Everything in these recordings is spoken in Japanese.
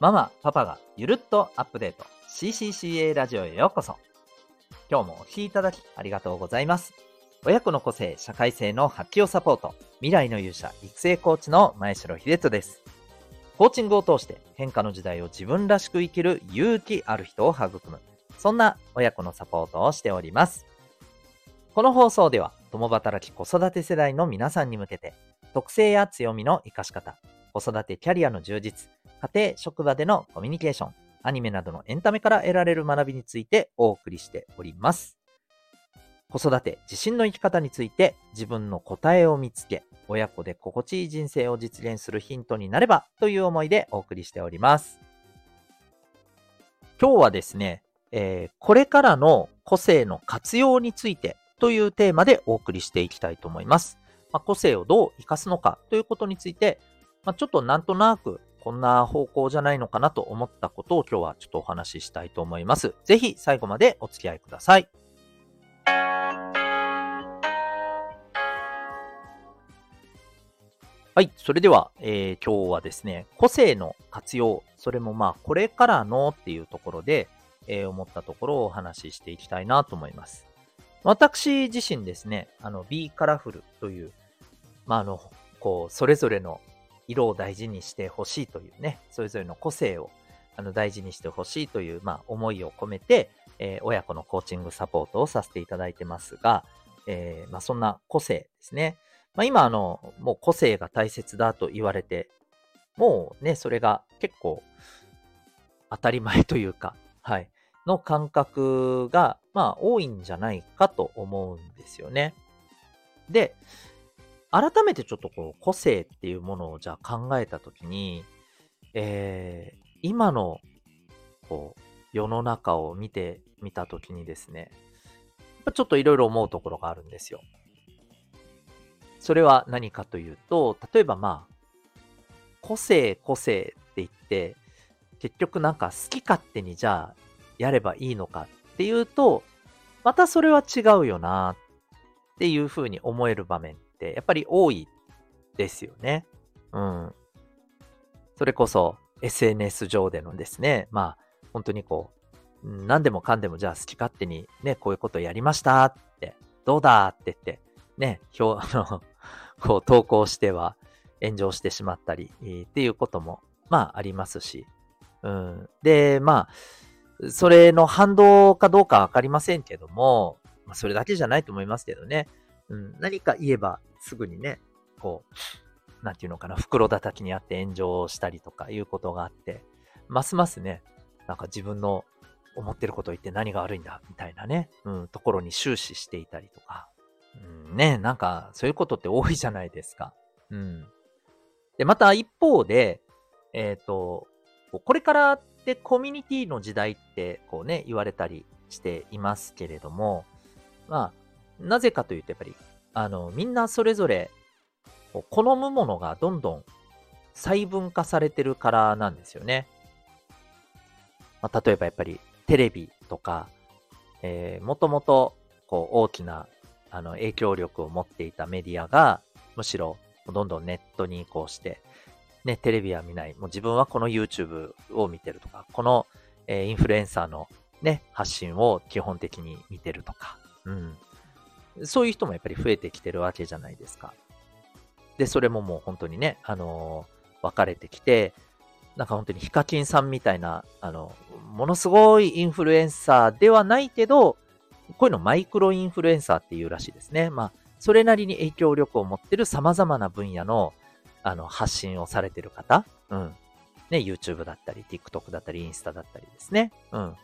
ママ、パパがゆるっとアップデート CCCA ラジオへようこそ。今日もお聴きいただきありがとうございます。親子の個性、社会性の発揮をサポート、未来の勇者、育成コーチの前城秀人です。コーチングを通して変化の時代を自分らしく生きる勇気ある人を育む、そんな親子のサポートをしております。この放送では、共働き子育て世代の皆さんに向けて、特性や強みの活かし方、子育てキャリアの充実、家庭、職場でのコミュニケーション、アニメなどのエンタメから得られる学びについてお送りしております。子育て、自信の生き方について自分の答えを見つけ、親子で心地いい人生を実現するヒントになればという思いでお送りしております。今日はですね、えー、これからの個性の活用についてというテーマでお送りしていきたいと思います。まあ、個性をどう活かすのかということについて、まあ、ちょっとなんとなくこんな方向じゃないのかなと思ったことを今日はちょっとお話ししたいと思います。ぜひ最後までお付き合いください。はい。それでは、えー、今日はですね、個性の活用、それもまあ、これからのっていうところで、えー、思ったところをお話ししていきたいなと思います。私自身ですね、あの、Be Colorful という、まあ、あの、こう、それぞれの色を大事にしてほしいというね、それぞれの個性をあの大事にしてほしいという、まあ、思いを込めて、えー、親子のコーチングサポートをさせていただいてますが、えー、まあ、そんな個性ですね。まあ、今、あの、もう個性が大切だと言われて、もうね、それが結構当たり前というか、はい、の感覚が、まあ、多いんじゃないかと思うんですよね。で、改めてちょっとこう、個性っていうものをじゃあ考えたときに、えー、今の、こう、世の中を見てみたときにですね、ちょっといろいろ思うところがあるんですよ。それは何かというと、例えばまあ、個性、個性って言って、結局なんか好き勝手にじゃあやればいいのかっていうと、またそれは違うよなっていうふうに思える場面てやっぱり多いですよね。うん。それこそ SNS 上でのですね、まあ本当にこう、何でもかんでもじゃあ好き勝手にね、こういうことやりましたって、どうだって言って、ね、表、あの、こう投稿しては炎上してしまったり、っていうことも、まあありますし、うん。で、まあ、それの反動かどうかわかりませんけども、ま、それだけじゃないと思いますけどね。うん、何か言えばすぐにね、こう、なんていうのかな、袋叩きにあって炎上したりとかいうことがあって、ますますね、なんか自分の思ってることを言って何が悪いんだ、みたいなね、うん、ところに終始していたりとか、うん、ね、なんかそういうことって多いじゃないですか。うん。で、また一方で、えっ、ー、と、これからってコミュニティの時代ってこうね、言われたりしていますけれども、まあ、なぜかというとやっぱりあの、みんなそれぞれ、好むものがどんどん細分化されてるからなんですよね。まあ、例えばやっぱりテレビとか、えー、もともとこう大きなあの影響力を持っていたメディアが、むしろどんどんネットに移行して、ね、テレビは見ない。もう自分はこの YouTube を見てるとか、この、えー、インフルエンサーのね、発信を基本的に見てるとか、うん。そういう人もやっぱり増えてきてるわけじゃないですか。で、それももう本当にね、あの、分かれてきて、なんか本当にヒカキンさんみたいな、あの、ものすごいインフルエンサーではないけど、こういうのマイクロインフルエンサーっていうらしいですね。まあ、それなりに影響力を持ってる様々な分野の、あの、発信をされてる方、うん。ね、YouTube だったり、TikTok だったり、インスタだったりですね。うん。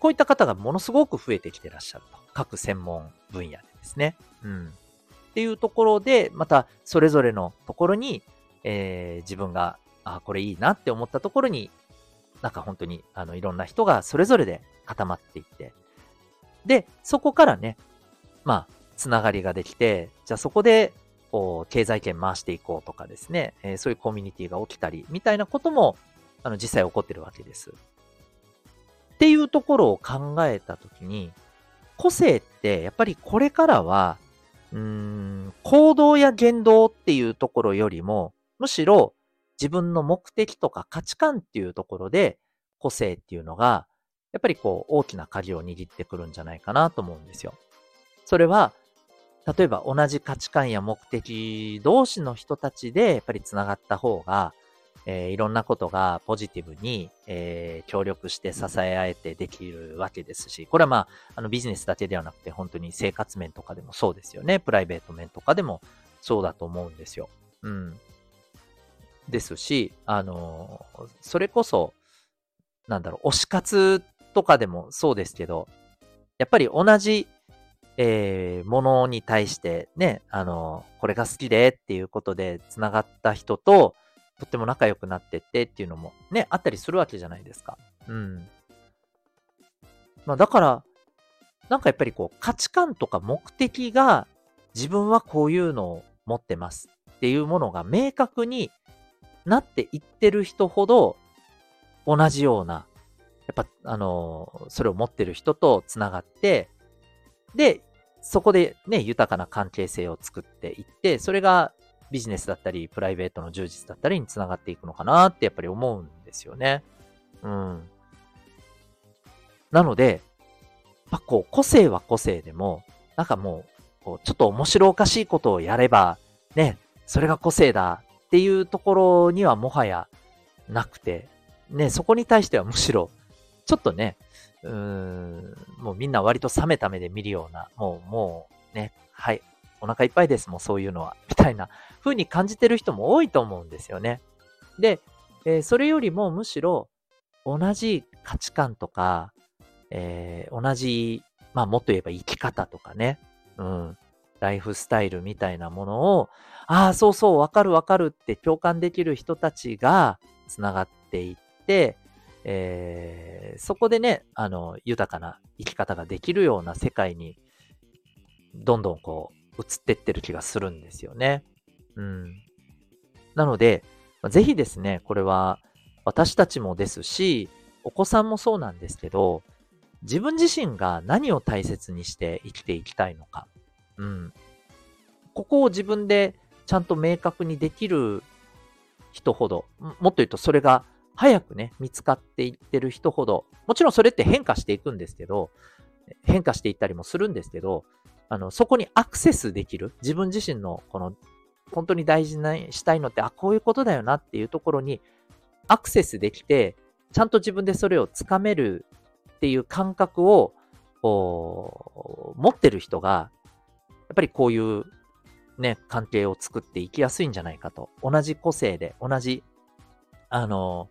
こういった方がものすごく増えてきてらっしゃると。各専門分野で。ですね。うん。っていうところで、またそれぞれのところに、えー、自分が、あ、これいいなって思ったところに、なんか本当に、あの、いろんな人がそれぞれで固まっていって、で、そこからね、まあ、つながりができて、じゃあそこで、こう、経済圏回していこうとかですね、えー、そういうコミュニティが起きたり、みたいなことも、あの、実際起こってるわけです。っていうところを考えたときに、個性ってやっぱりこれからは、うーん、行動や言動っていうところよりも、むしろ自分の目的とか価値観っていうところで、個性っていうのが、やっぱりこう、大きな鍵を握ってくるんじゃないかなと思うんですよ。それは、例えば同じ価値観や目的同士の人たちで、やっぱり繋がった方が、えー、いろんなことがポジティブに、えー、協力して支え合えてできるわけですし、これはまあ、あのビジネスだけではなくて、本当に生活面とかでもそうですよね。プライベート面とかでもそうだと思うんですよ。うん。ですし、あの、それこそ、なんだろう、推し活とかでもそうですけど、やっぱり同じ、えー、ものに対してね、あの、これが好きでっていうことで繋がった人と、とっても仲良くなってってっていうのもね、あったりするわけじゃないですか。うん。まあだから、なんかやっぱりこう価値観とか目的が自分はこういうのを持ってますっていうものが明確になっていってる人ほど同じような、やっぱあの、それを持ってる人と繋がって、で、そこでね、豊かな関係性を作っていって、それがビジネスだったり、プライベートの充実だったりにつながっていくのかなってやっぱり思うんですよね。うん。なので、まあ、こう、個性は個性でも、なんかもう、こうちょっと面白おかしいことをやれば、ね、それが個性だっていうところにはもはやなくて、ね、そこに対してはむしろ、ちょっとね、うーん、もうみんな割と冷めた目で見るような、もう、もう、ね、はい、お腹いっぱいですもん、そういうのは、みたいな風に感じてる人も多いと思うんですよね。で、えー、それよりもむしろ同じ価値観とか、えー、同じ、まあもっと言えば生き方とかね、うん、ライフスタイルみたいなものを、ああ、そうそう、わかるわかるって共感できる人たちが繋がっていって、えー、そこでね、あの、豊かな生き方ができるような世界に、どんどんこう、移ってってる気がするんですよね。うん。なので、ぜひですね、これは私たちもですし、お子さんもそうなんですけど、自分自身が何を大切にして生きていきたいのか。うん。ここを自分でちゃんと明確にできる人ほど、もっと言うとそれが早くね、見つかっていってる人ほど、もちろんそれって変化していくんですけど、変化していったりもするんですけど、あの、そこにアクセスできる、自分自身のこの本当に大事な、したいのって、あ、こういうことだよなっていうところにアクセスできて、ちゃんと自分でそれをつかめるっていう感覚を、こう持ってる人が、やっぱりこういうね、関係を作っていきやすいんじゃないかと。同じ個性で、同じ、あの、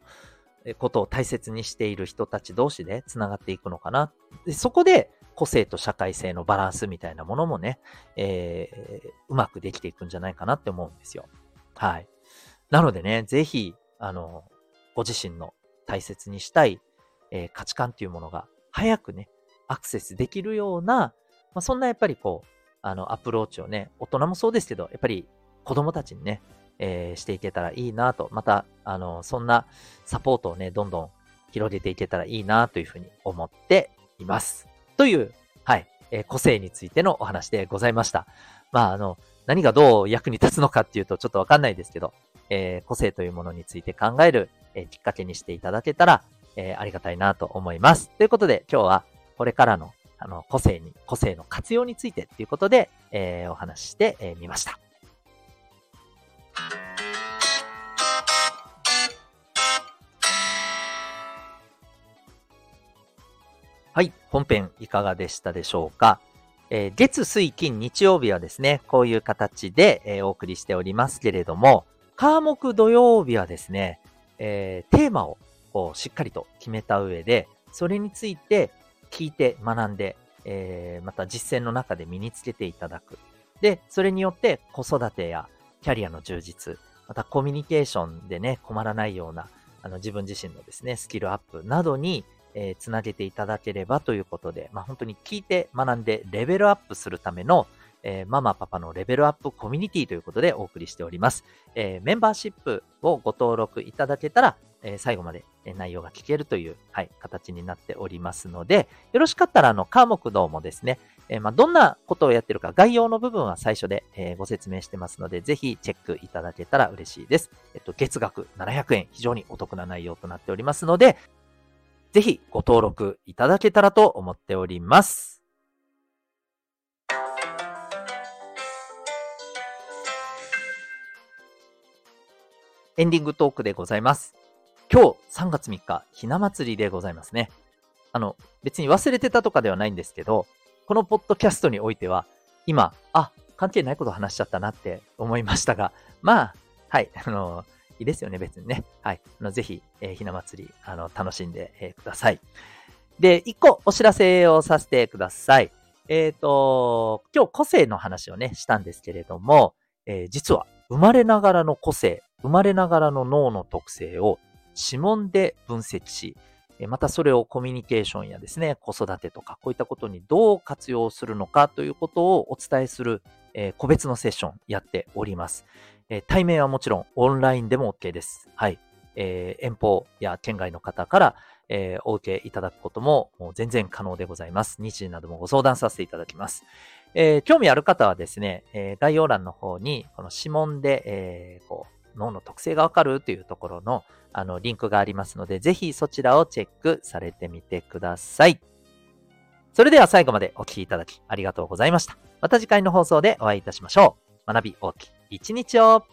ことを大切にしている人たち同士で繋がっていくのかな。でそこで、個性と社会性のバランスみたいなものもね、えー、うまくできていくんじゃないかなって思うんですよ。はい。なのでね、ぜひ、あの、ご自身の大切にしたい、えー、価値観っていうものが早くね、アクセスできるような、まあ、そんなやっぱりこう、あの、アプローチをね、大人もそうですけど、やっぱり子供たちにね、えー、していけたらいいなと、また、あの、そんなサポートをね、どんどん広げていけたらいいなというふうに思っています。という、はい、えー、個性についてのお話でございました。まあ、あの、何がどう役に立つのかっていうとちょっとわかんないですけど、えー、個性というものについて考える、えー、きっかけにしていただけたら、えー、ありがたいなと思います。ということで、今日はこれからのあの個性に、個性の活用についてっていうことで、えー、お話ししてみ、えー、ました。はい。本編いかがでしたでしょうか、えー、月、水、金、日曜日はですね、こういう形で、えー、お送りしておりますけれども、科目土曜日はですね、えー、テーマをこうしっかりと決めた上で、それについて聞いて学んで、えまた実践の中で身につけていただく。で、それによって子育てやキャリアの充実、またコミュニケーションでね、困らないような、あの自分自身のですね、スキルアップなどに、えー、つなげていただければということで、まあ、本当に聞いて学んでレベルアップするための、えー、ママパパのレベルアップコミュニティということでお送りしております。えー、メンバーシップをご登録いただけたら、え最後まで内容が聞けるという、はい、形になっておりますので、よろしかったら、あの、科目どうもですね、え、まあ、どんなことをやってるか、概要の部分は最初で、え、ご説明してますので、ぜひチェックいただけたら嬉しいです。えっと、月額700円、非常にお得な内容となっておりますので、ぜひご登録いただけたらと思っております。エンディングトークでございます。今日3月3日、ひな祭りでございますね。あの、別に忘れてたとかではないんですけど、このポッドキャストにおいては、今、あ、関係ないこと話しちゃったなって思いましたが、まあ、はい、あの、いですよね、別にね。はい。あのぜひ、えー、ひな祭り、あの、楽しんで、えー、ください。で、一個お知らせをさせてください。えっ、ー、と、今日個性の話をね、したんですけれども、えー、実は生まれながらの個性、生まれながらの脳の特性を指紋で分析し、またそれをコミュニケーションやですね、子育てとかこういったことにどう活用するのかということをお伝えする、えー、個別のセッションやっております、えー、対面はもちろんオンラインでも OK です。はい。えー、遠方や県外の方から、えお受けいただくことももう全然可能でございます。日時などもご相談させていただきます。え興味ある方はですね、え概要欄の方にこの指紋で、えこう脳の特性がわかるというところのあのリンクがありますので、ぜひそちらをチェックされてみてください。それでは最後までお聴きいただきありがとうございました。また次回の放送でお会いいたしましょう。学び大きい一日を。